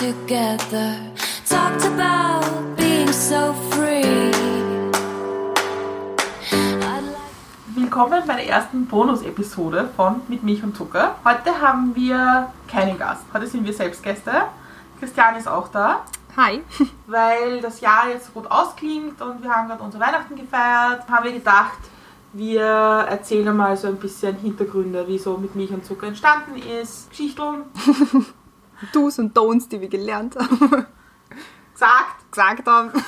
together. Talked about being so free. Willkommen bei der ersten Bonus-Episode von Mit Milch und Zucker. Heute haben wir keinen Gast. Heute sind wir selbst Gäste. Christian ist auch da, Hi. weil das Jahr jetzt so gut ausklingt und wir haben gerade unser Weihnachten gefeiert. Haben wir gedacht, wir erzählen mal so ein bisschen Hintergründe, wie so Mit Milch und Zucker entstanden ist. Geschichteln, Do's und Don'ts, die wir gelernt haben, gesagt. gesagt haben.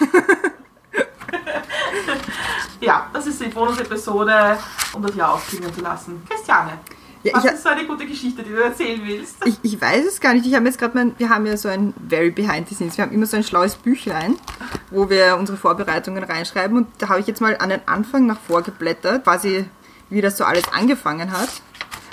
Ja, das ist die Bonus-Episode, um das Jahr aufklingen zu lassen. Christiane, Ja, was ich, ist so eine gute Geschichte, die du erzählen willst? ich, ich weiß es gar nicht. Ich habe jetzt gerade mein, wir haben ja so ein Very Behind the Scenes. Wir haben immer so ein schlaues Büchlein, wo wir unsere Vorbereitungen reinschreiben. Und da habe ich jetzt mal an den Anfang nach vorgeblättert, quasi wie das so alles angefangen hat.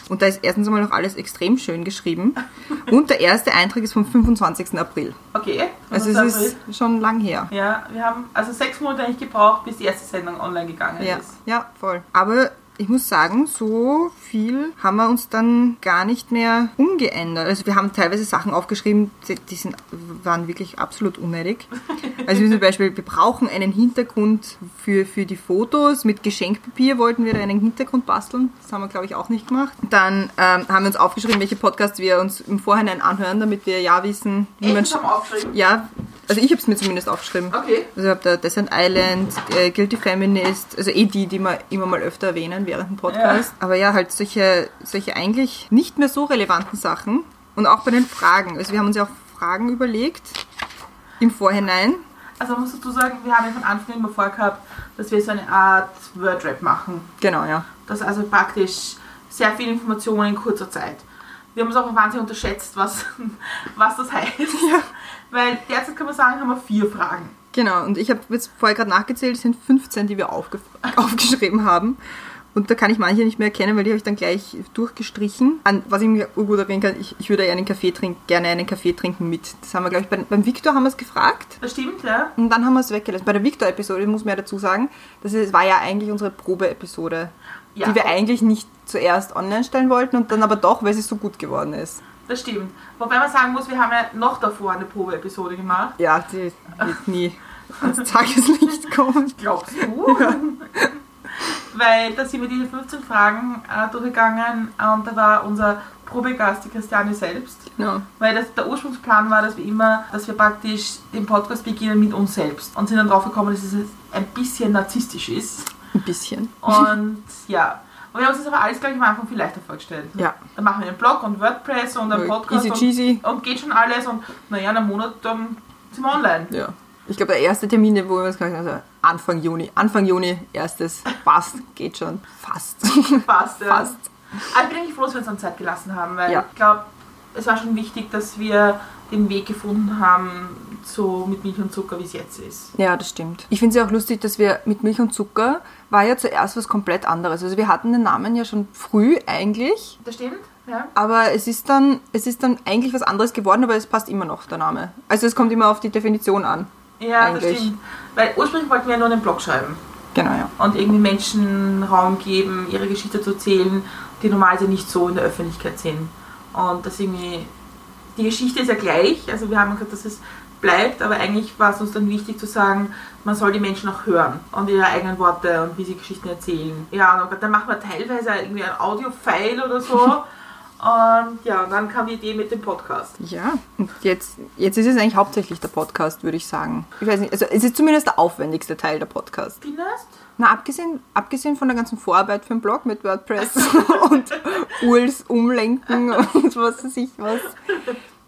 Und da ist erstens einmal noch alles extrem schön geschrieben. Und der erste Eintrag ist vom 25. April. Okay, Also es ist schon lang her. Ja, wir haben also sechs Monate eigentlich gebraucht, bis die erste Sendung online gegangen Ja, ist. ja, voll. Aber ich muss sagen, so viel haben wir uns dann gar nicht mehr umgeändert. Also wir haben teilweise Sachen aufgeschrieben, die, sind, waren wirklich absolut unnötig. Also zum Beispiel, wir brauchen einen Hintergrund für, für die Fotos. Mit Geschenkpapier wollten wir einen Hintergrund basteln. Das haben wir, glaube ich, auch nicht gemacht. Dann ähm, haben wir uns aufgeschrieben, welche Podcasts wir uns im Vorhinein anhören, damit wir ja wissen, wie man... Echt, aufgeschrieben? Ja, also ich habe es mir zumindest aufgeschrieben. Okay. Also ich habe da Descent Island, äh, Guilty Feminist, also eh die, die wir immer mal öfter erwähnen während dem Podcast. Aber ja, halt solche, solche eigentlich nicht mehr so relevanten Sachen. Und auch bei den Fragen. Also wir haben uns ja auch Fragen überlegt im Vorhinein. Also man muss dazu sagen, wir haben ja von Anfang an immer vorgehabt, dass wir so eine Art Wordrap machen. Genau, ja. Das also praktisch sehr viele Informationen in kurzer Zeit. Wir haben es auch wahnsinnig unterschätzt, was, was das heißt. Weil derzeit kann man sagen, haben wir vier Fragen. Genau, und ich habe jetzt vorher gerade nachgezählt, es sind 15, die wir aufge aufgeschrieben haben. Und da kann ich manche nicht mehr erkennen, weil die habe ich dann gleich durchgestrichen. An, was ich mir gut erwähnen kann, ich, ich würde einen Kaffee trinken, gerne einen Kaffee trinken mit. Das haben wir, glaube ich, beim, beim Victor haben wir es gefragt. Das stimmt, ja? Und dann haben wir es weggelassen. Bei der Victor-Episode muss man ja dazu sagen, das war ja eigentlich unsere Probe-Episode, Ja. die wir eigentlich nicht zuerst online stellen wollten und dann aber doch, weil sie so gut geworden ist. Das stimmt. Wobei man sagen muss, wir haben ja noch davor eine Probe-Episode gemacht. Ja, die wird nie ans Tageslicht kommen. Glaubst du? Weil da sind wir diese 15 Fragen äh, durchgegangen und da war unser Probegast, die Christiane selbst. Genau. Weil das, der Ursprungsplan war, dass wir immer, dass wir praktisch den Podcast beginnen mit uns selbst. Und sind dann drauf gekommen, dass es ein bisschen narzisstisch ist. Ein bisschen. Und ja. Und wir haben uns das aber alles gleich am Anfang viel leichter vorgestellt. Ja. Dann machen wir einen Blog und WordPress und einen Podcast Easy cheesy. Und, und geht schon alles und naja, in einem Monat dann sind wir online. Ja. Ich glaube, der erste Termin, wo wir uns haben, also Anfang Juni. Anfang Juni, erstes. Passt, geht schon. Fast. Fast, ja. Fast. Aber ich bin eigentlich froh, dass wir uns an Zeit gelassen haben, weil Ja. ich glaube, es war schon wichtig, dass wir den Weg gefunden haben, so mit Milch und Zucker, wie es jetzt ist. Ja, das stimmt. Ich finde es ja auch lustig, dass wir mit Milch und Zucker war ja zuerst was komplett anderes. Also wir hatten den Namen ja schon früh eigentlich, Das stimmt? Ja. aber es ist dann, es ist dann eigentlich was anderes geworden, aber es passt immer noch, der Name. Also es kommt immer auf die Definition an. Ja, das Eigentlich. stimmt. Weil ursprünglich wollten wir ja nur einen Blog schreiben Genau, ja. und irgendwie Menschen Raum geben, ihre Geschichte zu erzählen, die normalerweise nicht so in der Öffentlichkeit sind. Und das irgendwie, die Geschichte ist ja gleich, also wir haben gesagt, dass es bleibt, aber eigentlich war es uns dann wichtig zu sagen, man soll die Menschen auch hören und ihre eigenen Worte und wie sie Geschichten erzählen. Ja, und dann machen wir teilweise irgendwie ein Audio-File oder so. Und ja, und dann kam die Idee mit dem Podcast. Ja, und jetzt, jetzt ist es eigentlich hauptsächlich der Podcast, würde ich sagen. Ich weiß nicht, also es ist zumindest der aufwendigste Teil der Podcast. Findest? Na, abgesehen, abgesehen von der ganzen Vorarbeit für den Blog mit WordPress und URLs umlenken und was weiß ich was.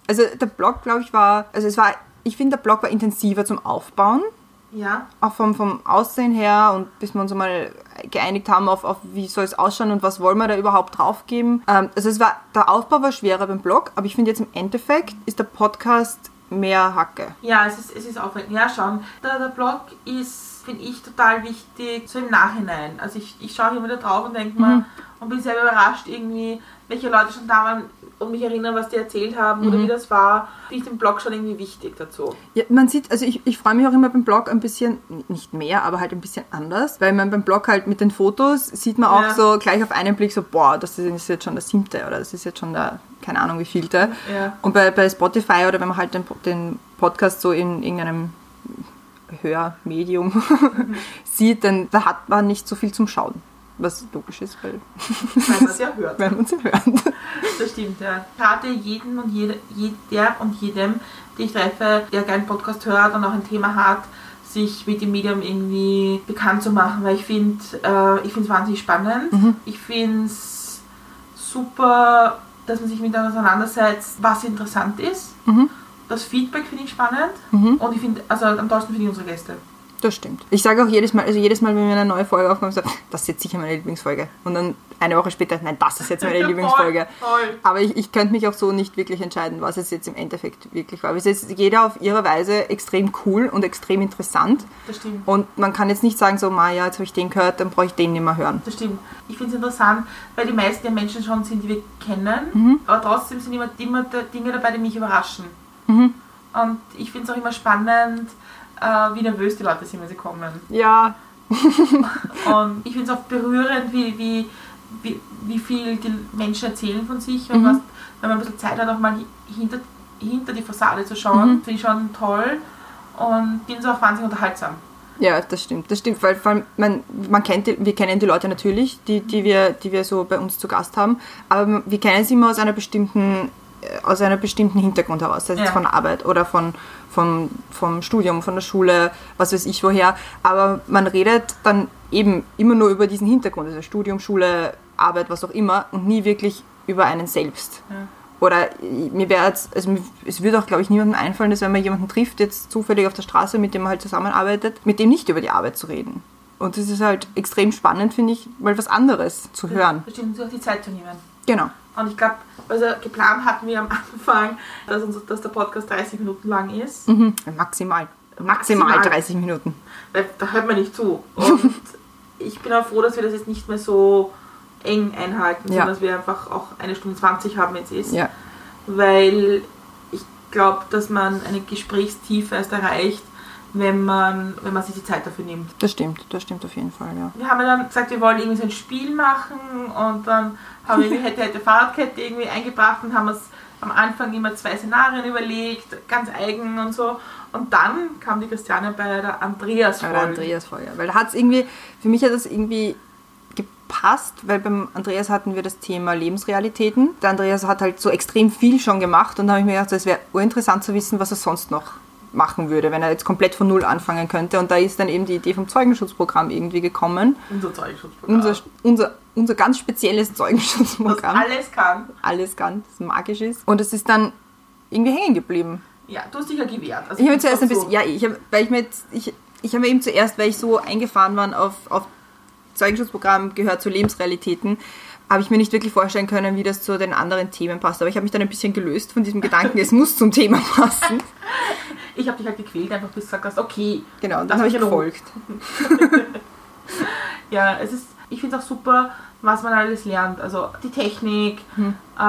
Also der Blog, glaube ich, war, also es war, ich finde, der Blog war intensiver zum Aufbauen, Ja. auch vom, vom Aussehen her und bis wir uns einmal geeinigt haben auf, auf wie soll es ausschauen und was wollen wir da überhaupt draufgeben. Ähm, also es war, der Aufbau war schwerer beim Blog, aber ich finde jetzt im Endeffekt ist der Podcast mehr Hacke. Ja, es ist, es ist aufregend. Ja, schauen. Der, der Blog ist, finde ich, total wichtig, so im Nachhinein. Also ich, ich schaue hier wieder drauf und denke mir und bin selber überrascht irgendwie, welche Leute schon da waren, und mich erinnern, was die erzählt haben oder wie das war, finde ich den Blog schon irgendwie wichtig dazu. Ja, man sieht, also ich, ich freue mich auch immer beim Blog ein bisschen, nicht mehr, aber halt ein bisschen anders, weil man beim Blog halt mit den Fotos sieht man auch Ja. so gleich auf einen Blick so, boah, das ist jetzt schon der siebte oder das ist jetzt schon der, keine Ahnung wie vielte. Ja. Und bei, bei Spotify oder wenn man halt den, den Podcast so in irgendeinem Hörmedium sieht, dann da hat man nicht so viel zum Schauen. Was logisch ist, weil, Weil man es ja hört. weil man sie hört. Das stimmt, ja. Ich rate jeden und jede, jeder und jedem, den ich treffe, der gerne Podcast hört und auch ein Thema hat, sich mit dem Medium irgendwie bekannt zu machen, weil ich finde äh, ich finde es wahnsinnig spannend. Ich finde es super, dass man sich mit auseinandersetzt, was interessant ist. Das Feedback finde ich spannend und ich finde, also am tollsten finde ich unsere Gäste. Das stimmt. Ich sage auch jedes Mal, also jedes Mal, wenn wir eine neue Folge aufnehmen, sage das ist jetzt sicher meine Lieblingsfolge. Und dann eine Woche später, nein, das ist jetzt meine Lieblingsfolge. Aber ich, ich könnte mich auch so nicht wirklich entscheiden, was es jetzt im Endeffekt wirklich war. Es ist jeder auf ihre Weise extrem cool und extrem interessant. Das stimmt. Und man kann jetzt nicht sagen, so, ma ja, jetzt habe ich den gehört, dann brauche ich den nicht mehr hören. Das stimmt. Ich finde es interessant, weil die meisten der Menschen schon sind, die wir kennen, aber trotzdem sind immer, immer Dinge dabei, die mich überraschen. Und ich finde es auch immer spannend, äh, wie nervös die Leute sind, wenn sie kommen. Ja. Und ich finde es auch berührend, wie, wie, wie, wie viel die Menschen erzählen von sich und was, wenn man ein bisschen Zeit hat, auch mal hi- hinter, hinter die Fassade zu schauen, finde ich schon toll und finde es auch wahnsinnig unterhaltsam. Ja, das stimmt, das stimmt, weil vor allem, man, man kennt die, wir kennen die Leute natürlich, die, die, wir, die wir so bei uns zu Gast haben, aber wir kennen sie immer aus einer bestimmten, äh, aus einer bestimmten Hintergrund heraus, sei es jetzt Ja. von Arbeit oder von, vom, vom Studium, von der Schule, was weiß ich woher, aber man redet dann eben immer nur über diesen Hintergrund, also Studium, Schule, Arbeit, was auch immer und nie wirklich über einen selbst. Ja. Oder mir wäre jetzt, also es würde auch, glaube ich, niemandem einfallen, dass wenn man jemanden trifft, jetzt zufällig auf der Straße, mit dem man halt zusammenarbeitet, mit dem nicht über die Arbeit zu reden. Und das ist halt extrem spannend, finde ich, mal was anderes zu hören. Das stimmt, sich auch die Zeit zu nehmen. Genau. Und ich glaube, also geplant hatten wir am Anfang, dass, uns, dass der Podcast 30 Minuten lang ist. Mhm. Maximal. Maximal Maximal. 30 Minuten. Weil da hört man nicht zu. Und ich bin auch froh, dass wir das jetzt nicht mehr so eng einhalten, Ja. sondern dass wir einfach auch eine Stunde 20 haben, es ist. Ja. Weil ich glaube, dass man eine Gesprächstiefe erst erreicht, wenn man, wenn man sich die Zeit dafür nimmt. Das stimmt, das stimmt auf jeden Fall, ja. Wir haben ja dann gesagt, wir wollen irgendwie so ein Spiel machen und dann haben wir hätte, hätte Fahrradkette irgendwie eingebracht und haben uns am Anfang immer zwei Szenarien überlegt, ganz eigen und so. Und dann kam die Christiane bei der Andreas Bei Folge. der Andreas vorher. Weil da hat es irgendwie, für mich hat das irgendwie gepasst, weil beim Andreas hatten wir das Thema Lebensrealitäten. Der Andreas hat halt so extrem viel schon gemacht und da habe ich mir gedacht, es wäre urinteressant zu wissen, was er sonst noch machen würde, wenn er jetzt komplett von Null anfangen könnte. Und da ist dann eben die Idee vom Zeugenschutzprogramm irgendwie gekommen. Unser Zeugenschutzprogramm. Unser, unser, unser ganz spezielles das Zeugenschutzprogramm. alles kann. Alles ganz magisch ist. Und es ist dann irgendwie hängen geblieben. Ja, du hast dich ja gewehrt. Also Ich habe zuerst ein bisschen, ja, ich habe, weil ich mir jetzt, ich, ich habe mir eben zuerst, weil ich so eingefahren war auf, auf Zeugenschutzprogramm gehört zu Lebensrealitäten, habe ich mir nicht wirklich vorstellen können, wie das zu den anderen Themen passt. Aber ich habe mich dann ein bisschen gelöst von diesem Gedanken, es muss zum Thema passen. Ich habe dich halt gequält, einfach bis du gesagt hast, okay. Genau, und dann habe ich gefolgt. Ja, es ist, ich finde es auch super, was man alles lernt. Also die Technik, Hm. äh,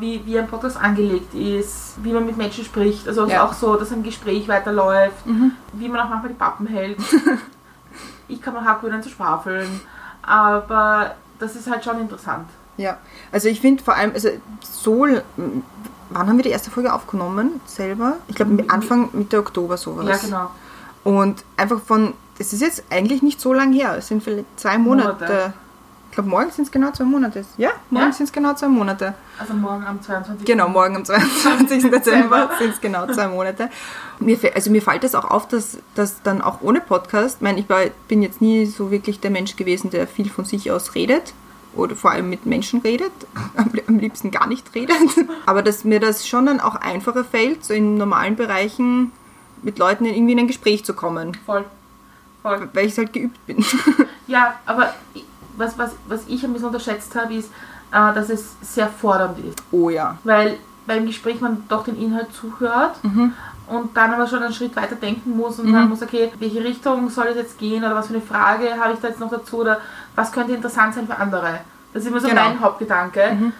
wie, wie ein Podcast angelegt ist, wie man mit Menschen spricht. Also Ja. Mhm. auch so, dass ein Gespräch weiterläuft, wie man auch manchmal die Pappen hält. ich kann mal hacken, zu schwafeln. Aber das ist halt schon interessant. Ja, also ich finde vor allem, also so, wann haben wir die erste Folge aufgenommen selber? Ich glaube Anfang, Mitte Oktober sowas. Ja, genau. Und einfach von, es ist jetzt eigentlich nicht so lang her, es sind vielleicht zwei Monate. Monate. Ich glaube, morgen sind es genau zwei Monate. Ja, morgen Ja? sind es genau zwei Monate. Also morgen am 22. Genau, morgen am 22. Dezember sind es genau zwei Monate. Mir, also mir fällt es auch auf, dass, dass dann auch ohne Podcast, ich meine, ich war, bin jetzt nie so wirklich der Mensch gewesen, der viel von sich aus redet oder vor allem mit Menschen redet, am, liebsten gar nicht redet. Aber dass mir das schon dann auch einfacher fällt, so in normalen Bereichen mit Leuten irgendwie in ein Gespräch zu kommen, Voll. Voll. weil ich es halt geübt bin. Ja, aber was, was, was ich ein bisschen unterschätzt habe, ist, äh, dass es sehr fordernd ist. Oh ja. weil beim Gespräch man doch den Inhalt zuhört und dann aber schon einen Schritt weiter denken muss und sagen muss, okay, welche Richtung soll es jetzt gehen oder was für eine Frage habe ich da jetzt noch dazu oder was könnte interessant sein für andere. Das ist immer so Genau. mein Hauptgedanke.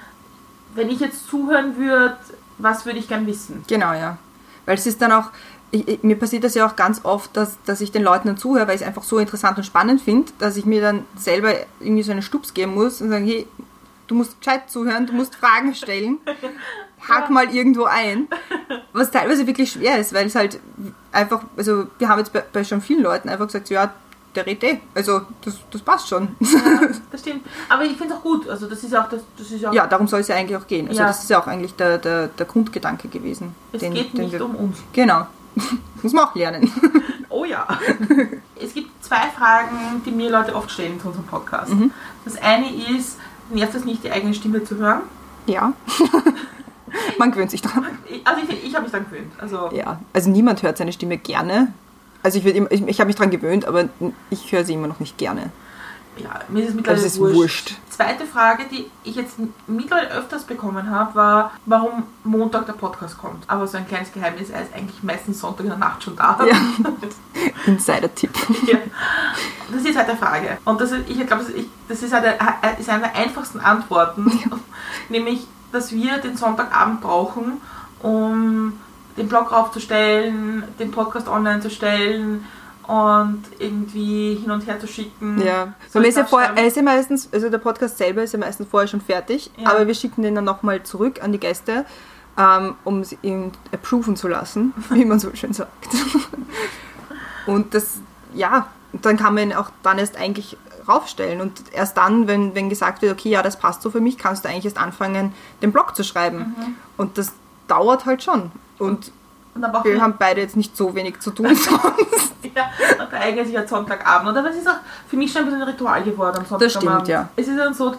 wenn ich jetzt zuhören würde, was würde ich gern wissen? Genau, ja. Weil es ist dann auch, ich, ich, mir passiert das ja auch ganz oft, dass, dass ich den Leuten dann zuhöre, weil ich es einfach so interessant und spannend finde, dass ich mir dann selber irgendwie so einen Stups geben muss und sagen, hey, du musst gescheit zuhören, du musst Fragen stellen, hak mal irgendwo ein. Was teilweise wirklich schwer ist, weil es halt einfach, also wir haben jetzt bei, bei schon vielen Leuten einfach gesagt, ja, der redet eh. Also das, das passt schon. Ja, das stimmt. Aber ich finde es auch gut. Also das ist auch das, das ist auch Ja, darum soll es ja eigentlich auch gehen. Also Ja. das ist ja auch eigentlich der, der, der Grundgedanke gewesen. es den- geht den nicht wir- um uns. Genau. Muss man auch lernen. Oh ja. es gibt zwei Fragen, die mir Leute oft stellen zu unserem Podcast. Mhm. Das eine ist, nervt es nicht, die eigene Stimme zu hören? Ja. Man gewöhnt sich dran. Also ich, ich habe mich dann gewöhnt. Also Ja. Also niemand hört seine Stimme gerne. Also ich, immer- ich, ich habe mich dran gewöhnt, aber ich höre sie immer noch nicht gerne. ja, mir ist es mittlerweile Das ist wurscht. Zweite Frage, die ich jetzt mittlerweile öfters bekommen habe, war, warum Montag der Podcast kommt. Aber so ein kleines Geheimnis, er ist eigentlich meistens Sonntag in der Nacht schon da. Ja. Insider-Tipp. Ja. Das ist die zweite Frage. Und das ist, ich glaube, das, ist- ich- das ist eine, ist eine der einfachsten Antworten. Nämlich, dass wir den Sonntagabend brauchen, um den Blog raufzustellen, den Podcast online zu stellen und irgendwie hin und her zu schicken. Ja. So ist ja vorher, er ist ja meistens, also der Podcast selber ist ja meistens vorher schon fertig, Ja. aber wir schicken den dann nochmal zurück an die Gäste, ähm, um sie ihn approven zu lassen, wie man so schön sagt. Und das, ja, dann kann man ihn auch dann erst eigentlich raufstellen. Und erst dann, wenn, wenn gesagt wird, okay, ja, das passt so für mich, kannst du eigentlich erst anfangen, den Blog zu schreiben. Mhm. Und das dauert halt schon. Und Und wir haben beide jetzt nicht so wenig zu tun sonst. Ja, und sich halt Sonntagabend. Und aber es ist auch für mich schon ein bisschen ein Ritual geworden am Sonntagabend. Das stimmt, ja. Es ist dann so,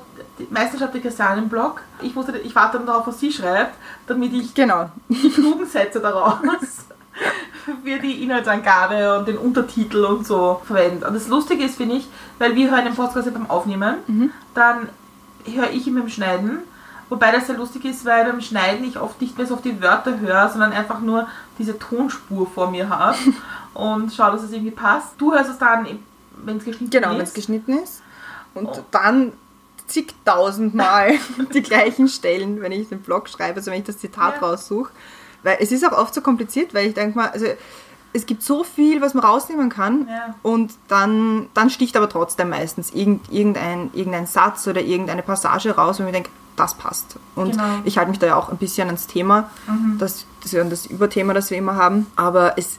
meistens schreibt die Christiane einen Blog. Ich, musste, ich warte dann darauf, was sie schreibt, damit ich genau. die klugen Sätze daraus für die Inhaltsangabe und den Untertitel und so verwende. Und das Lustige ist, finde ich, weil wir hören den Podcast ja beim Aufnehmen, Mhm. dann höre ich ihn beim Schneiden. Wobei das sehr lustig ist, weil beim Schneiden ich oft nicht mehr so auf die Wörter höre, sondern einfach nur diese Tonspur vor mir habe und schaue, dass es irgendwie passt. Du hörst es dann, wenn es geschnitten Genau, wenn es ist. geschnitten ist. Und Oh. dann zigtausendmal die gleichen Stellen, wenn ich den Blog schreibe, also wenn ich das Zitat Ja. raussuche. Weil es ist auch oft so kompliziert, weil ich denke mal, also es gibt so viel, was man rausnehmen kann Ja. und dann, dann sticht aber trotzdem meistens irgend, irgendein, irgendein Satz oder irgendeine Passage raus, wo ich denke, das passt. Und Genau. ich halte mich da ja auch ein bisschen ans Thema, das, das ist ja das Überthema, das wir immer haben, aber es,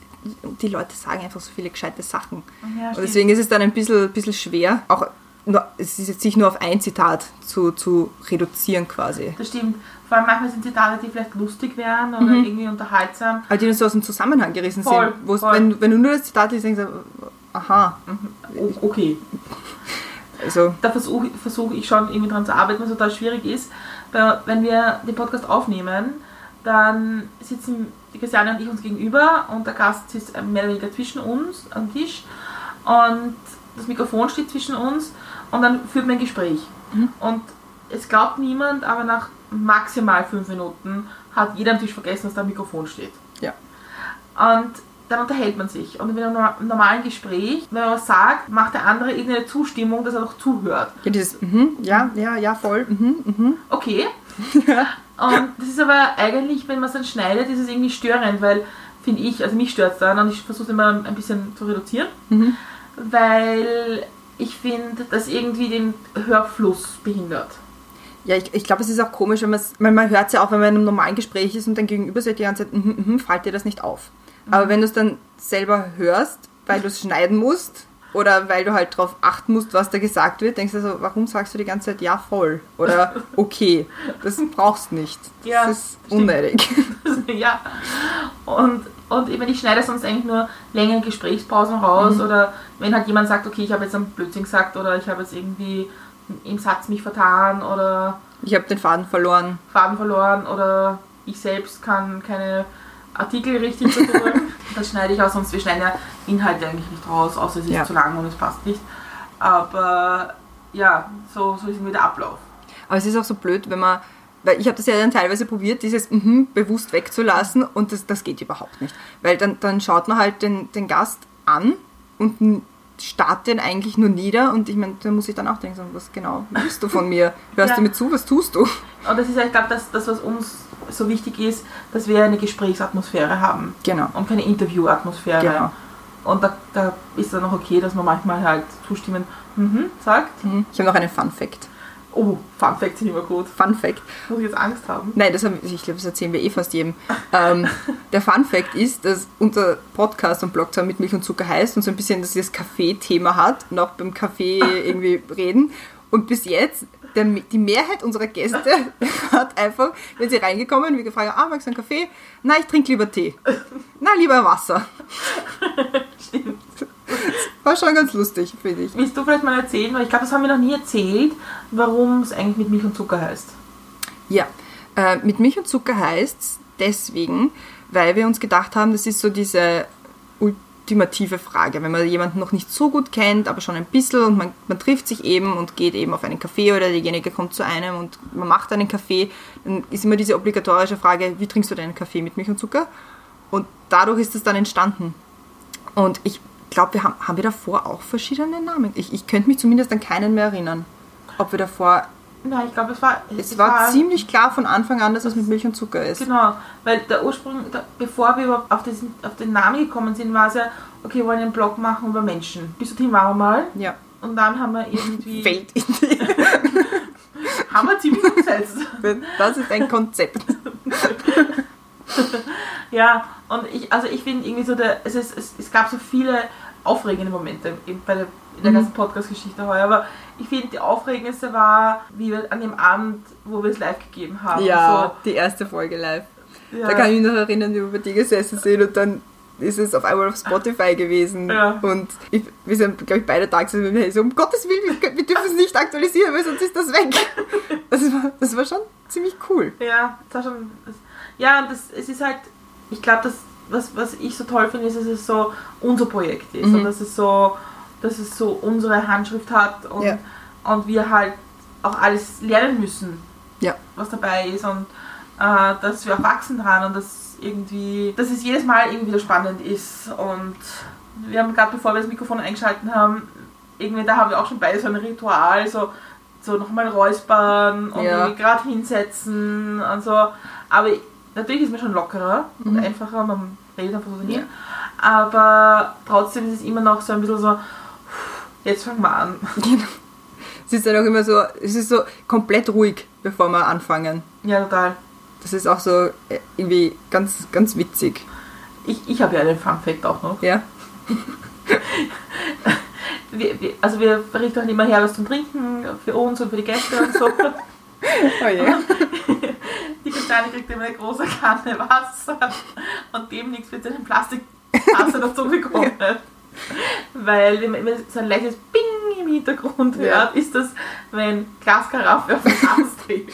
die Leute sagen einfach so viele gescheite Sachen. Ja, Und deswegen ist es dann ein bisschen, bisschen schwer, auch nur, es ist jetzt sich nur auf ein Zitat zu, zu reduzieren quasi. Das stimmt. Vor allem manchmal sind Zitate, die vielleicht lustig wären oder irgendwie unterhaltsam. Aber die nur so aus dem Zusammenhang gerissen Voll, sind. voll. Wenn, wenn du nur das Zitat liest, denkst du, aha, O- Okay. also da versuche versuch ich schon irgendwie dran zu arbeiten, was total schwierig ist. Weil, wenn wir den Podcast aufnehmen, dann sitzen die Christiane und ich uns gegenüber und der Gast sitzt mehr oder weniger zwischen uns am Tisch und das Mikrofon steht zwischen uns und dann führt man ein Gespräch. Und es glaubt niemand, aber nach maximal fünf Minuten hat jeder am Tisch vergessen, dass da ein Mikrofon steht. ja. Und dann unterhält man sich. Und in einem norma- normalen Gespräch, wenn man was sagt, macht der andere irgendeine Zustimmung, dass er noch zuhört. Ja, dieses, mhm, ja, ja, ja, voll, mhm, mhm. Okay. Und das ist aber eigentlich, wenn man es dann schneidet, ist es irgendwie störend, weil, finde ich, also mich stört es dann und ich versuche es immer ein bisschen zu reduzieren, Mhm. weil ich finde, das irgendwie den Hörfluss behindert. Ja, ich, ich glaube, es ist auch komisch, wenn weil man hört es ja auch, wenn man in einem normalen Gespräch ist und dann gegenüber seid die ganze Zeit, mhm, mhm, fällt dir das nicht auf. Aber wenn du es dann selber hörst, weil du es schneiden musst oder weil du halt darauf achten musst, was da gesagt wird, denkst du so, warum sagst du die ganze Zeit ja voll oder okay, das brauchst nicht. Das Ja, ist stimmt. unnötig. ja. Und, und ich ich schneide sonst eigentlich nur längere Gesprächspausen raus oder wenn halt jemand sagt, okay, ich habe jetzt einen Blödsinn gesagt oder ich habe jetzt irgendwie im Satz mich vertan oder Ich habe den Faden verloren. Faden verloren oder ich selbst kann keine Artikel richtig verfolgen. das schneide ich aus, sonst wir schneiden ja Inhalte eigentlich nicht raus, außer es ist Ja. zu lang und es passt nicht. Aber ja, so, so ist irgendwie der Ablauf. Aber es ist auch so blöd, wenn man, weil ich habe das ja dann teilweise probiert, dieses mhm bewusst wegzulassen und das, das geht überhaupt nicht. Weil dann, dann schaut man halt den, den Gast an und starrt den eigentlich nur nieder und ich meine, da muss ich dann auch denken, was genau willst du von mir? Hörst Ja. du mir zu, was tust du? Und das ist ja, ich glaube, das, das, was uns so wichtig ist, dass wir eine Gesprächsatmosphäre haben Genau. und keine Interviewatmosphäre. Genau. Und da, da ist dann auch okay, dass man manchmal halt zustimmen mhm, sagt. Mhm. Ich habe noch einen Fun Fact. Oh, Fun Facts sind immer gut. Fun Fact. Muss ich jetzt Angst haben? Nein, das haben, ich glaube, das erzählen wir eh fast jedem. Ähm, der Fun Fact ist, dass unser Podcast und Blog zwar mit Milch und Zucker heißt und so ein bisschen dass das Kaffee-Thema hat und auch beim Kaffee irgendwie reden. Und bis jetzt, der, die Mehrheit unserer Gäste hat einfach, wenn sie reingekommen, wir gefragt, ah, magst du einen Kaffee? Nein, ich trinke lieber Tee. Na, lieber Wasser. War schon ganz lustig, finde ich. Willst du vielleicht mal erzählen, weil ich glaube, das haben wir noch nie erzählt, warum es eigentlich mit Milch und Zucker heißt. Ja, äh, mit Milch und Zucker heißt es deswegen, weil wir uns gedacht haben, das ist so diese ultimative Frage. Wenn man jemanden noch nicht so gut kennt, aber schon ein bisschen und man, man trifft sich eben und geht eben auf einen Kaffee oder derjenige kommt zu einem und man macht einen Kaffee, dann ist immer diese obligatorische Frage, wie trinkst du deinen Kaffee mit Milch und Zucker? Und dadurch ist es dann entstanden. Und ich glaube, wir haben, haben wir davor auch verschiedene Namen. Ich, ich könnte mich zumindest an keinen mehr erinnern. Ob wir davor Nein, ich glaube, es war. es war ziemlich klar von Anfang an, dass es mit Milch und Zucker ist. Genau, weil der Ursprung, der, bevor wir überhaupt auf, diesen, auf den Namen gekommen sind, war es ja, okay, wir wollen einen Blog machen über Menschen. Bis dorthin waren wir mal. Ja. Und dann haben wir irgendwie. Weltidee. haben wir ziemlich umgesetzt. Das ist ein Konzept. Ja, und ich, also ich finde irgendwie so, der, es, ist, es, es gab so viele aufregende Momente in, bei der, in der Mhm. ganzen Podcast-Geschichte heuer, aber ich finde, die aufregendste war, wie wir an dem Abend, wo wir es live gegeben haben. Ja, die erste Folge live. so, ja. Da kann ich mich noch erinnern, wie wir bei dir gesessen sind und dann ist es auf einmal auf Spotify gewesen. Ja. Und ich, wir sind, glaube ich, beide gesessen und wir so, um Gottes Willen, wir, wir dürfen es nicht aktualisieren, weil sonst ist das weg. Das war, das war schon ziemlich cool. Ja, das war schon. Das, ja, und das, es ist halt, ich glaube, das, was, was ich so toll finde, ist, dass es so unser Projekt ist Mhm. und dass es so, dass es so unsere Handschrift hat und, Ja. und wir halt auch alles lernen müssen, Ja. was dabei ist und äh, dass wir auch wachsen dran und dass irgendwie, dass es jedes Mal irgendwie wieder spannend ist und wir haben gerade bevor wir das Mikrofon eingeschalten haben, irgendwie da haben wir auch schon beide so ein Ritual, so, so nochmal räuspern und Ja. gerade hinsetzen und so. Aber natürlich ist man schon lockerer und Mhm. einfacher, man redet einfach so hin. Ja. Aber trotzdem ist es immer noch so ein bisschen so, jetzt fangen wir an. Es ist dann auch immer so, es ist so komplett ruhig, bevor wir anfangen. Ja, total. Das ist auch so äh, irgendwie ganz, ganz witzig. Ich, ich habe ja einen Fun Fact auch noch. Ja. Wir, wir, also wir berichten auch immer her was zum Trinken für uns und für die Gäste und so. Oh ja. Die Christiane kriegt immer eine große Kanne Wasser und demnächst wird sie eine Plastiktasse dazu bekommen. Weil wenn man immer so ein leichtes Bing im Hintergrund Ja. hört, ist das, wenn Glaskaraffe auf dem Glas dreht.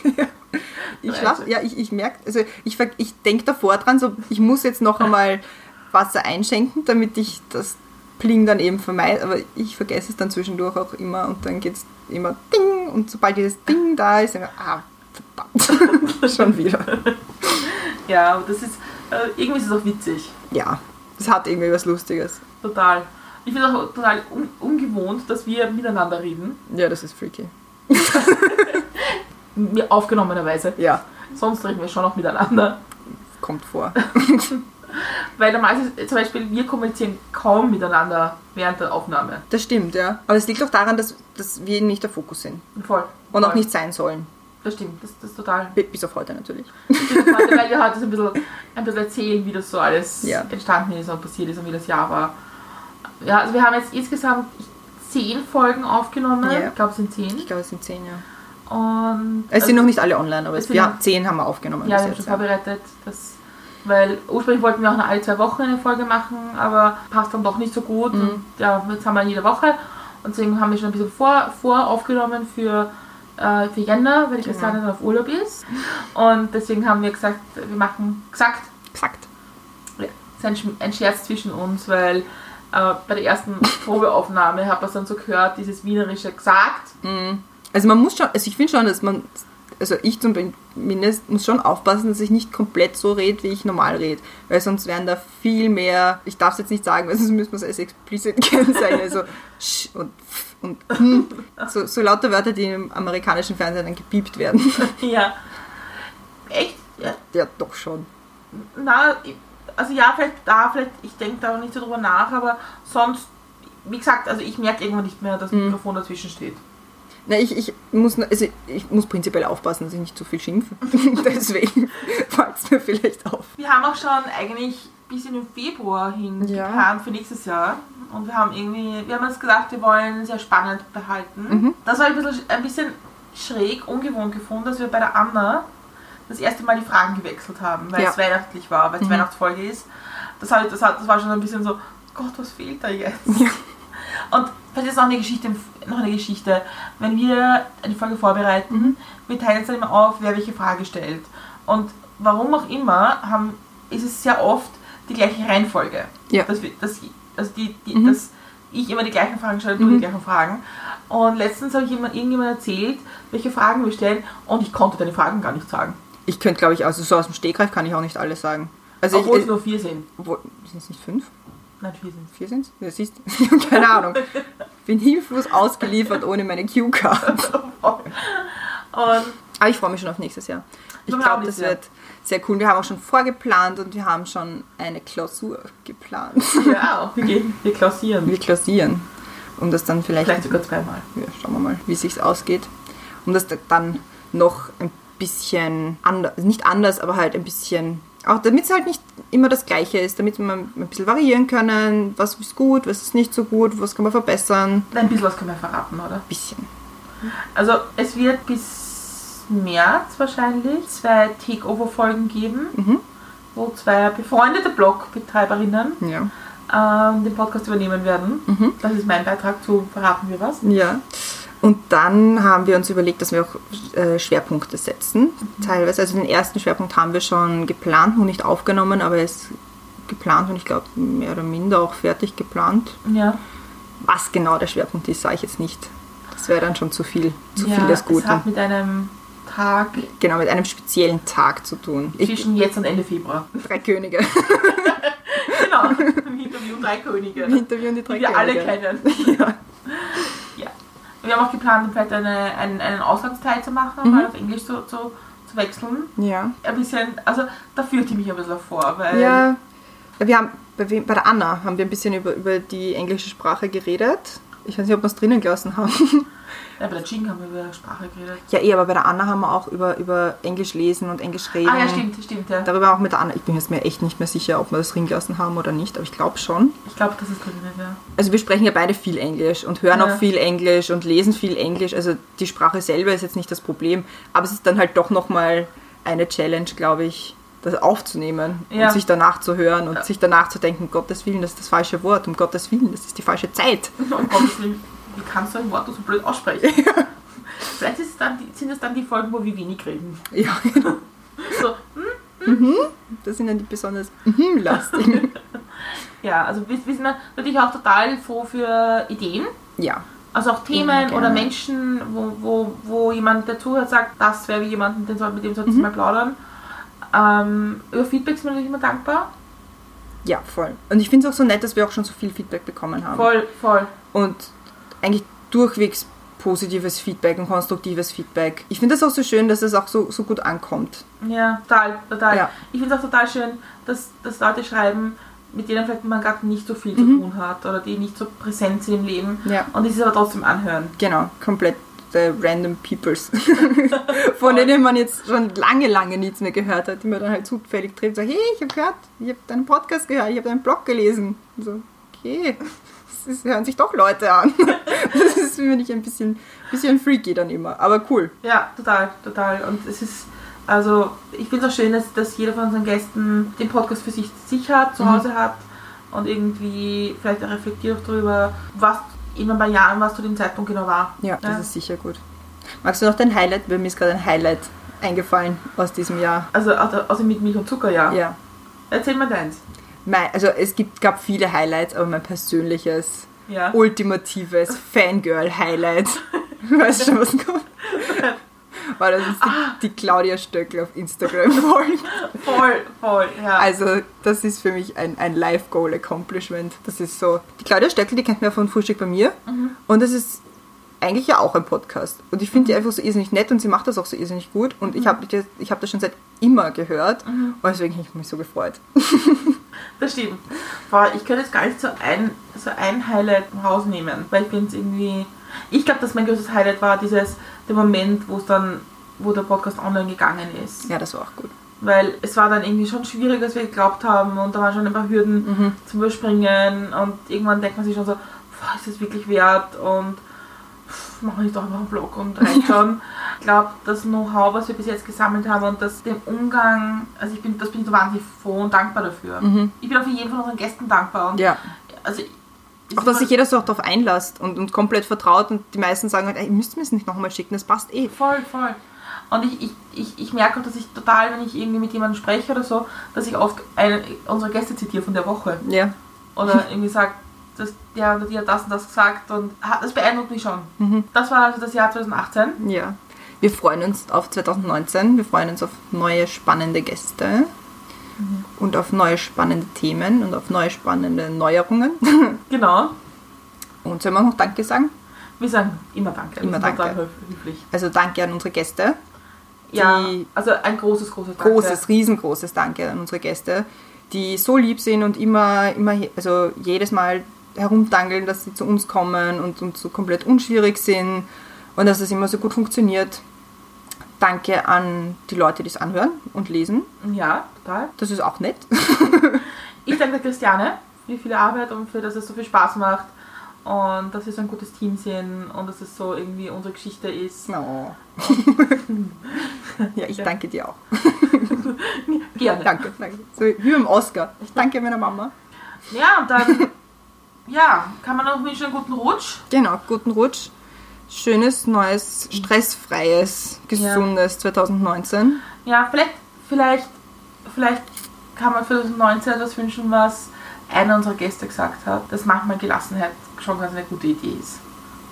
Ich schlaf, ja, ich, ich merke, also ich, ich denke davor dran, so ich muss jetzt noch einmal Wasser einschenken, damit ich das Pling dann eben vermeide, aber ich vergesse es dann zwischendurch auch immer und dann geht es immer Ding und sobald dieses Ding da ist, dann ah, schon wieder. Ja, aber das ist, äh, irgendwie ist es auch witzig. Ja, das hat irgendwie was Lustiges. Total. Ich finde es auch total un ungewohnt, dass wir miteinander reden. Ja, das ist freaky. Mir aufgenommenerweise. Ja, Sonst reden wir schon noch miteinander. kommt vor. Weil normalerweise zum Beispiel wir kommunizieren kaum miteinander während der Aufnahme. Das stimmt, ja. Aber es liegt auch daran, dass, dass wir nicht der Fokus sind Voll. und auch Voll. nicht sein sollen. Das stimmt, das, das ist total. Bis auf heute natürlich. Heute, weil wir heute so ein bisschen, ein bisschen erzählen, wie das so alles Ja. entstanden ist und passiert ist und wie das Jahr war. Ja, also wir haben jetzt insgesamt zehn Folgen aufgenommen. Ja. Ich glaube, es sind zehn. Ich glaube, es sind zehn, ja. Und Es sind noch nicht alle online, aber es sind wir haben, zehn haben wir aufgenommen. Ja, wir haben schon vorbereitet, das, weil ursprünglich wollten wir auch alle zwei Wochen eine Folge machen, aber passt dann doch nicht so gut. Mhm. Und ja, jetzt haben wir jede Woche und deswegen haben wir schon ein bisschen vor, vor aufgenommen für, äh, für Jänner, weil die. Christiane dann auf Urlaub ist. Und deswegen haben wir gesagt, wir machen, gesagt, Exakt. ja, es ist ein Scherz zwischen uns, weil äh, bei der ersten Probeaufnahme hat man es dann so gehört, dieses Wienerische gesagt. Mhm. Also man muss schon, also ich finde schon, dass man also ich zumindest muss schon aufpassen, dass ich nicht komplett so rede, wie ich normal rede. Weil sonst wären da viel mehr, ich darf es jetzt nicht sagen, weil sonst müssen wir es als explicit kennzeichnen. Also sch und pf und hm, so, so lauter Wörter, die im amerikanischen Fernsehen dann gepiept werden. Ja. Echt? Ja. ja, doch schon. Na, also ja, vielleicht da, vielleicht, ich denke da auch nicht so drüber nach, aber sonst, wie gesagt, also ich merke irgendwann nicht mehr, dass Mhm. ein Mikrofon dazwischen steht. Na, ich, ich, muss, also ich muss prinzipiell aufpassen, dass ich nicht zu viel schimpfe. Deswegen fällt es mir vielleicht auf. Wir haben auch schon eigentlich bis in den Februar hin Ja. geplant für nächstes Jahr. Und wir haben irgendwie, wir haben uns gesagt, wir wollen sehr spannend behalten. Mhm. Das war ein bisschen, ein bisschen schräg, ungewohnt gefunden, dass wir bei der Anna das erste Mal die Fragen gewechselt haben, weil Ja. es weihnachtlich war, weil es Mhm. Weihnachtsfolge ist. Das, hat, das, hat, das war schon ein bisschen so, Gott, was fehlt da jetzt? Ja. Und vielleicht ist noch eine Geschichte, noch eine Geschichte. Wenn wir eine Folge vorbereiten, Mhm. wir teilen es dann immer auf, wer welche Frage stellt. Und warum auch immer, haben, ist es sehr oft die gleiche Reihenfolge. Ja. Dass, wir, dass, also die, die, Mhm. dass ich immer die gleichen Fragen stelle, du Mhm. die gleichen Fragen. Und letztens habe ich jemand, irgendjemand erzählt, welche Fragen wir stellen und ich konnte deine Fragen gar nicht sagen. Ich könnte, glaube ich, also so aus dem Stegreif kann ich auch nicht alles sagen. Also Obwohl ich, es nur vier sind. sind es nicht fünf? Nein, vier sind Vier sind es? Ja, siehst du. Keine Ahnung. Bin hilflos ausgeliefert ohne meine. Und Aber ich freue mich schon auf nächstes Jahr. Ich glaube, das wird sehr cool. Wir haben auch schon vorgeplant und wir haben schon eine Klausur geplant. ja, wir gehen, wir klausieren. Wir klausieren. Um das dann vielleicht, Vielleicht sogar zweimal. ja, schauen wir mal, wie es sich ausgeht. Um das dann noch ein bisschen anders, nicht anders, aber halt ein bisschen, auch damit es halt nicht immer das Gleiche ist, damit wir ein bisschen variieren können, was ist gut, was ist nicht so gut, was kann man verbessern. Ein bisschen was können wir verraten, oder? Ein bisschen. Also es wird bis März wahrscheinlich zwei Takeover-Folgen geben, Mhm. wo zwei befreundete Blogbetreiberinnen Ja. ähm, den Podcast übernehmen werden. Mhm. Das ist mein Beitrag zu Verraten wir was. Ja. Und dann haben wir uns überlegt, dass wir auch äh, Schwerpunkte setzen. Teilweise, also den ersten Schwerpunkt haben wir schon geplant, noch nicht aufgenommen, aber er ist geplant und ich glaube mehr oder minder auch fertig geplant. Ja, Was genau der Schwerpunkt ist, sage ich jetzt nicht. Das wäre dann schon zu viel, zu ja viel des es Guten. hat mit einem Tag Genau, mit einem speziellen Tag zu tun. Ich, zwischen jetzt und Ende Februar. drei Könige. genau, im Interview drei Könige, Im Interview und die drei die wir Könige. alle kennen. Ja. Ja. Wir haben auch geplant, vielleicht eine, einen, einen Auslandsteil zu machen, Mhm. mal auf Englisch zu, zu, zu wechseln. ja. Ein bisschen, also da fühlte ich mich ein bisschen vor, weil Ja, wir haben bei, bei der Anna haben wir ein bisschen über, über die englische Sprache geredet. Ich weiß nicht, ob wir es drinnen gelassen haben. Ja, bei der Ching haben wir über Sprache geredet. Ja, eh, aber bei der Anna haben wir auch über, über Englisch lesen und Englisch reden. Ah ja, stimmt, stimmt, ja. Darüber auch mit der Anna. Ich bin jetzt mir echt nicht mehr sicher, ob wir das drin gelassen haben oder nicht, aber ich glaube schon. Ich glaube, das ist drin, ja. Also wir sprechen ja beide viel Englisch und hören Ja. auch viel Englisch und lesen viel Englisch. Also die Sprache selber ist jetzt nicht das Problem, aber es ist dann halt doch nochmal eine Challenge, glaube ich, das aufzunehmen Ja. und sich danach zu hören und Ja. sich danach zu denken, um Gottes Willen, das ist das falsche Wort, um Gottes Willen, das ist die falsche Zeit. Um Gottes Willen, wie kannst du ein Wort so blöd aussprechen? Vielleicht ist es die, sind es dann die Folgen, wo wir wenig reden. Ja, So, das sind dann die besonders mhm, lastigen. ja, also wir, wir sind natürlich auch total froh für Ideen. Ja, Also auch Themen Ja, oder Menschen, wo, wo, wo jemand, der zuhört, sagt, das wäre wie jemanden, den soll, mit dem solltest Mhm. mal plaudern. Ähm, über Feedback sind wir natürlich immer dankbar. ja, voll. Und ich finde es auch so nett, dass wir auch schon so viel Feedback bekommen haben. Voll, voll. und eigentlich durchwegs positives Feedback und konstruktives Feedback. Ich finde das auch so schön, dass es auch so, so gut ankommt. Ja, total, total. Ja. Ich finde es auch total schön, dass, dass Leute schreiben, mit denen vielleicht man gerade nicht so viel zu Mhm. tun hat oder die nicht so präsent sind im Leben Ja. und die es aber trotzdem anhören. Genau, komplett the random peoples, von denen man jetzt schon lange, lange nichts mehr gehört hat, die man dann halt zufällig trifft und sagt, hey, ich habe gehört, ich habe deinen Podcast gehört, ich habe deinen Blog gelesen. Und so, okay, das ist, hören sich doch Leute an. Das ist für mich ein bisschen, bisschen freaky dann immer, aber cool. Ja, total, total. Und es ist, also ich finde es auch schön, dass, dass jeder von unseren Gästen den Podcast für sich, sich hat, zu Mhm. Hause hat und irgendwie vielleicht auch reflektiert auch darüber, was in ein paar Jahren, was zu dem Zeitpunkt genau war. Ja, das ist sicher gut. Magst du noch dein Highlight? Weil mir ist gerade ein Highlight eingefallen aus diesem Jahr. Also außer außer mit Milch und Zucker, ja. Ja. Erzähl mal deins. Mein, also es gibt, gab viele Highlights, aber mein persönliches, Ja. ultimatives Fangirl-Highlight. weißt du schon, was kommt? weil das ist die, die Claudia Stöckel auf Instagram folgt. Voll, voll, ja. Also das ist für mich ein, ein Life-Goal-Accomplishment. Das ist so. Die Claudia Stöckel, die kennt man ja von Frühstück bei mir. Und das ist eigentlich ja auch ein Podcast. Und ich finde die einfach so irrsinnig nett und sie macht das auch so irrsinnig gut. Und ich habe das, ich hab das schon seit immer gehört. Und deswegen habe ich mich so gefreut. Das stimmt. Boah, ich könnte jetzt gar nicht so ein, so ein Highlight rausnehmen, weil ich bin es irgendwie. Ich glaube, dass mein größtes Highlight war dieses, der Moment, wo es dann, wo der Podcast online gegangen ist. Ja, das war auch gut. Weil es war dann irgendwie schon schwierig, als wir geglaubt haben und da waren schon ein paar Hürden zum Überspringen und irgendwann denkt man sich schon so, boah, ist das wirklich wert und pff, mache ich doch einfach einen Blog und schon. ich glaube, das Know-how, was wir bis jetzt gesammelt haben und das den Umgang, also ich bin, das bin ich so wahnsinnig froh und dankbar dafür. Ich bin auch für jeden von unseren Gästen dankbar und Ja. also Auch, dass sich jeder so auch darauf einlässt und, und komplett vertraut und die meisten sagen halt, ey, ihr müsst mir es nicht nochmal schicken, das passt eh. Voll, voll. Und ich, ich, ich, ich merke auch, dass ich total, wenn ich irgendwie mit jemandem spreche oder so, dass ich oft eine, unsere Gäste zitiere von der Woche. Ja. Oder irgendwie sage, dass der oder die hat das und das gesagt und das beeindruckt mich schon. Mhm. Das war also das Jahr 2018. Ja. Wir freuen uns auf 2019, wir freuen uns auf neue spannende Gäste und auf neue spannende Themen und auf neue spannende Neuerungen. Genau. Und sollen wir noch Danke sagen? Wir sagen immer Danke. Immer das Danke. höf- höflich. Also Danke an unsere Gäste. Ja, also ein großes, großes Danke. Großes, riesengroßes Danke an unsere Gäste, die so lieb sind und immer, immer, also jedes Mal herumdangeln, dass sie zu uns kommen und, und so komplett unschwierig sind und dass es immer so gut funktioniert. Danke an die Leute, die es anhören und lesen. Ja, total. Das ist auch nett. Ich danke Christiane für die viele Arbeit und für, dass es so viel Spaß macht und dass wir so ein gutes Team sind und dass es so irgendwie unsere Geschichte ist. Oh. ja, ich danke dir auch. Gerne. Danke, danke. So wie beim Oscar. Ich danke meiner Mama. Ja, und dann ja, kann man noch wünschen einen guten Rutsch. Genau, guten Rutsch. Schönes, neues, stressfreies, gesundes 2019. Ja, vielleicht, vielleicht, vielleicht kann man für 2019 etwas wünschen, was einer unserer Gäste gesagt hat, dass manchmal Gelassenheit schon ganz eine gute Idee ist.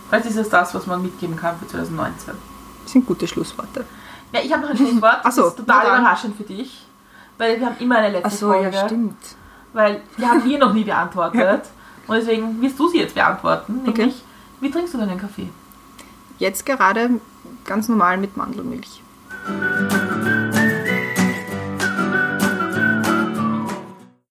Vielleicht ist es das, was man mitgeben kann für 2019. Das sind gute Schlussworte. Ja, ich habe noch ein Schlusswort. Ach so, das ist total überraschend für dich. Weil wir haben immer eine letzte Achso, Folge. ja, stimmt. Weil die haben wir noch nie beantwortet. Und deswegen wirst du sie jetzt beantworten. Okay. Nämlich, wie trinkst du deinen Kaffee? Jetzt gerade ganz normal mit Mandelmilch.